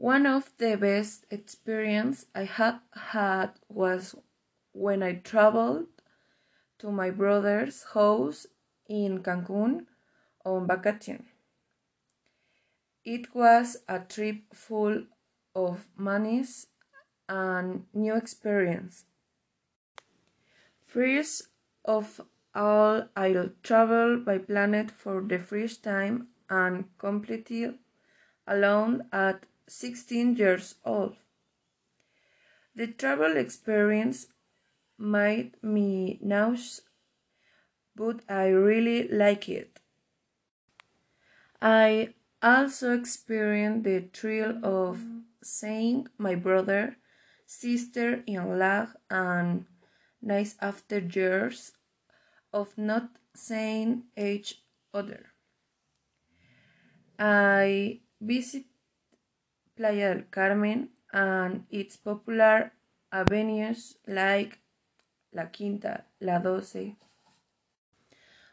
One of the best experience I had had was when I traveled to my brother's house in Cancun on vacation. It was a trip full of monies and new experience. First of all, I'll travel by planet for the first time and completely alone at 16 years old. The travel experience made me nauseous, but I really like it. I also experienced the thrill of seeing my brother, sister in law, and nice after years of not seeing each other. I visit Playa del Carmen and its popular avenues like La Quinta, La Doce.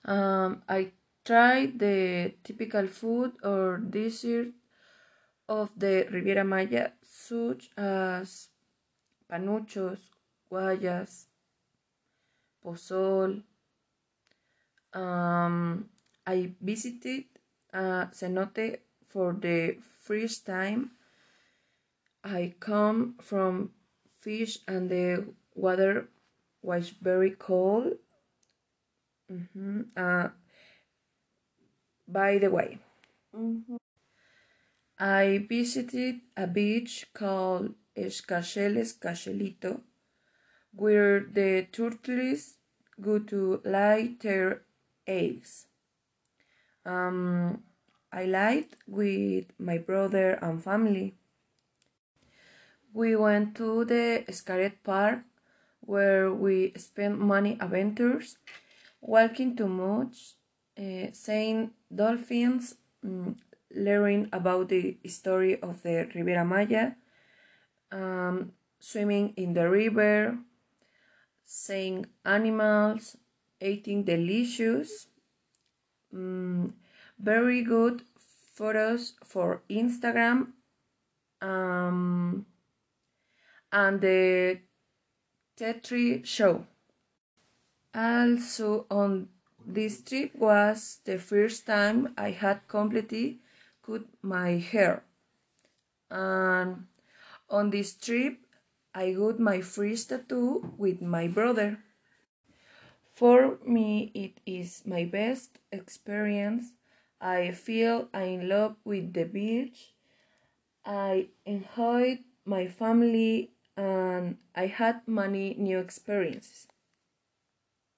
Um, I tried the typical food or dessert of the Riviera Maya, such as panuchos, guayas, pozol. Um, I visited uh, cenote for the first time. I come from fish and the water was very cold. Mm -hmm. uh, by the way, mm -hmm. I visited a beach called Xcacel-Xcacelito, where the turtles go to lay their eggs. Um, I lived with my brother and family. We went to the Xcaret Park where we spent many adventures, walking too much, uh, seeing dolphins, um, learning about the story of the Riviera Maya, um, swimming in the river, seeing animals, eating delicious, um, very good photos for Instagram, um, and the Tetri show. Also on this trip was the first time I had completely cut my hair. And on this trip I got my first tattoo with my brother. For me it is my best experience. I feel in love with the beach. I enjoyed my family and I had many new experiences.